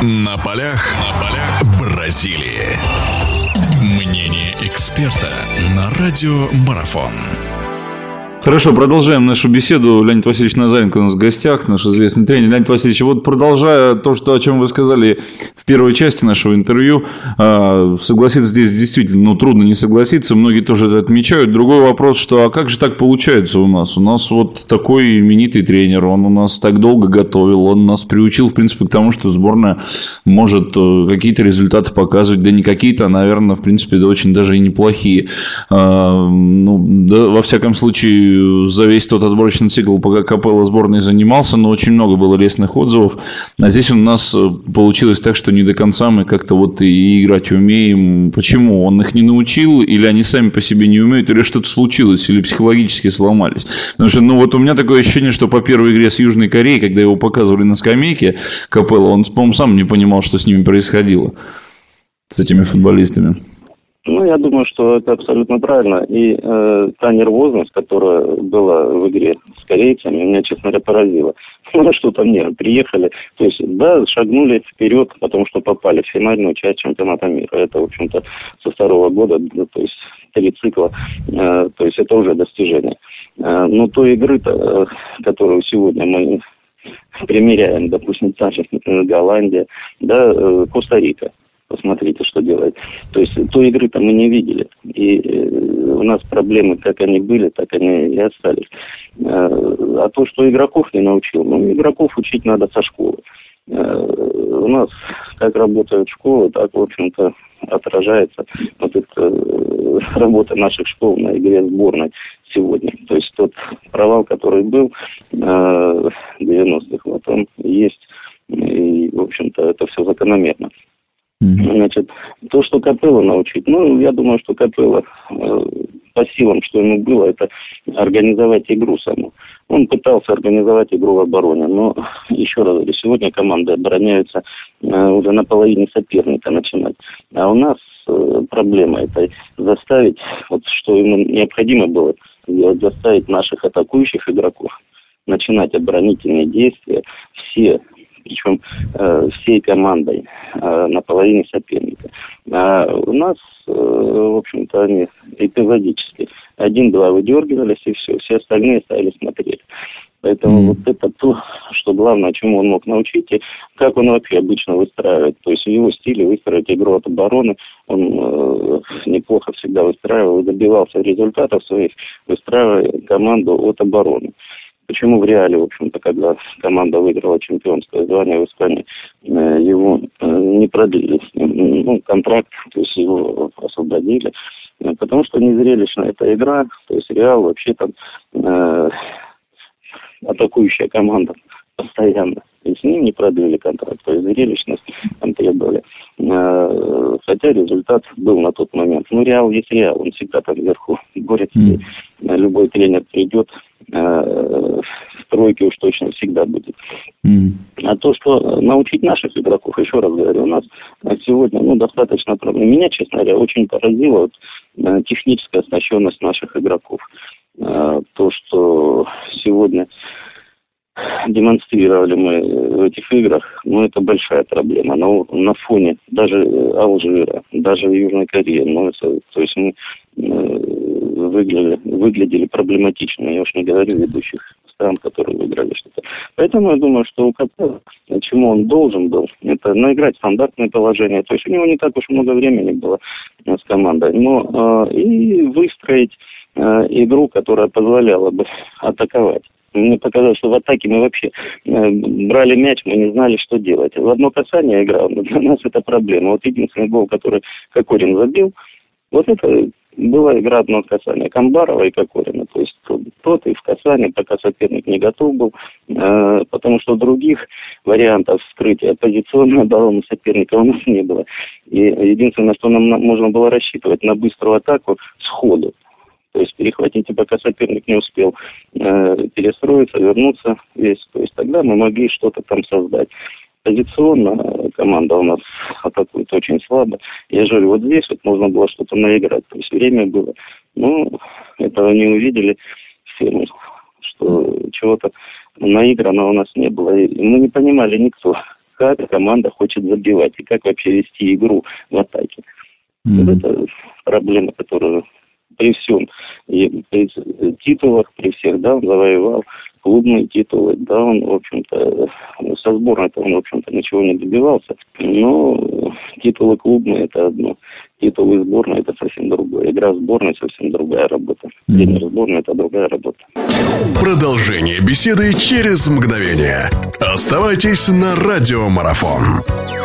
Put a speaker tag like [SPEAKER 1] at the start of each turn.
[SPEAKER 1] На полях, на полях Бразилии. Мнение эксперта на радио Марафон.
[SPEAKER 2] Хорошо, продолжаем нашу беседу. Леонид Васильевич Назаренко у нас в гостях, наш известный тренер. Леонид Васильевич, вот продолжая то, что, о чем вы сказали в первой части нашего интервью, а, согласиться здесь действительно ну, трудно не согласиться, многие тоже это отмечают. Другой вопрос, что а как же так получается у нас? У нас вот такой именитый тренер, он у нас так долго готовил, он нас приучил, в принципе, к тому, что сборная может э, какие-то результаты показывать, да не какие-то, а, наверное, в принципе, да очень даже и неплохие. А, ну, да, во всяком случае, за весь тот отборочный цикл, пока Капелла сборной занимался, но очень много было лестных отзывов. А здесь у нас э, получилось так, что не до конца мы как-то вот и играть умеем. Почему? Он их не научил, или они сами по себе не умеют, или что-то случилось, или психологически сломались. Потому что, ну, вот у меня такое ощущение, что по первой игре с Южной Кореей, когда его показывали на скамейке Капелла, он, по-моему, сам не понимал, что с ними происходило, с этими футболистами.
[SPEAKER 3] Ну, я думаю, что это абсолютно правильно. И э, та нервозность, которая была в игре с корейцами, меня, честно говоря, поразила. Ну, что там нет, приехали. То есть, да, шагнули вперед, потому что попали в финальную часть чемпионата мира. Это, в общем-то, со второго года, то есть, три цикла. Э, то есть, это уже достижение. Э, но той игры-то, э, которую сегодня мы примеряем, допустим, та же Голландия, да, э, Коста-Рика. Посмотрите, что делает. То есть той игры-то мы не видели. И э, у нас проблемы, как они были, так они и остались. Э, а то, что игроков не научил, ну, игроков учить надо со школы. Э, у нас как работают школы, так, в общем-то, отражается вот эта работа наших школ на игре сборной сегодня. То есть тот провал, который был в 90-х, вот он есть. И, в общем-то, это все закономерно. Значит, то, что Капелла научить, ну, я думаю, что Капелла э, по силам, что ему было, это организовать игру саму. Он пытался организовать игру в обороне, но, еще раз говорю, сегодня команды обороняются э, уже на половине соперника начинать. А у нас э, проблема это заставить, вот что ему необходимо было заставить наших атакующих игроков начинать оборонительные действия, все причем э, всей командой э, на половине соперника. А у нас, э, в общем-то, они эпизодически. Один-два выдергивались, и все. Все остальные стали смотреть. Поэтому mm. вот это то, что главное, чему он мог научить, и как он вообще обычно выстраивает. То есть в его стиле выстроить игру от обороны, он э, неплохо всегда выстраивал, добивался результатов своих, выстраивая команду от обороны. Почему в Реале, в общем-то, когда команда выиграла чемпионское звание в Испании, э, его э, не продлили ну, контракт, то есть его освободили. Э, потому что незрелищная эта игра, то есть Реал вообще там э, атакующая команда постоянно. И с ним не продлили контракт, то есть зрелищность там требовали. Хотя результат был на тот момент. Ну, Реал есть Реал, он всегда там вверху борется. Mm. Любой тренер придет, э, в тройке уж точно всегда будет. Mm. А то, что научить наших игроков, еще раз говорю, у нас сегодня ну, достаточно проблем. Меня, честно говоря, очень поразила вот, э, техническая оснащенность наших игроков. Э, то, что сегодня демонстрировали мы в этих играх, ну, это большая проблема. Но на фоне даже Алжира, даже Южной Кореи, ну, это, то есть мы э, выглядели, выглядели проблематично. Я уж не говорю ведущих стран, которые выиграли что-то. Поэтому я думаю, что у КП, чему он должен был, это наиграть стандартное положение. То есть у него не так уж много времени было с командой. Но э, и выстроить э, игру, которая позволяла бы атаковать. Мне показалось, что в атаке мы вообще э, брали мяч, мы не знали, что делать. В одно касание играл, но для нас это проблема. Вот единственный гол, который Кокорин забил, вот это была игра одно касание Камбарова и Кокорина. То есть тот и в касании, пока соперник не готов был, э, потому что других вариантов вскрытия позиционного обороны соперника у нас не было. И единственное, что нам можно было рассчитывать на быструю атаку сходу. То есть перехватите, пока соперник не успел э, перестроиться, вернуться весь. То есть тогда мы могли что-то там создать. Позиционно команда у нас атакует очень слабо. Я же говорю, вот здесь вот можно было что-то наиграть. То есть время было. Ну, этого не увидели все, что чего-то наиграно у нас не было. И мы не понимали никто, как команда хочет забивать и как вообще вести игру в атаке. Mm-hmm. Вот это проблема, которую при всем, и при титулах, при всех, да, он завоевал клубные титулы, да, он, в общем-то, со сборной-то он, в общем-то, ничего не добивался, но титулы клубные – это одно, титулы сборной – это совсем другое, игра сборной – совсем другая работа, тренер сборной – это другая работа.
[SPEAKER 1] Продолжение беседы через мгновение. Оставайтесь на радиомарафон.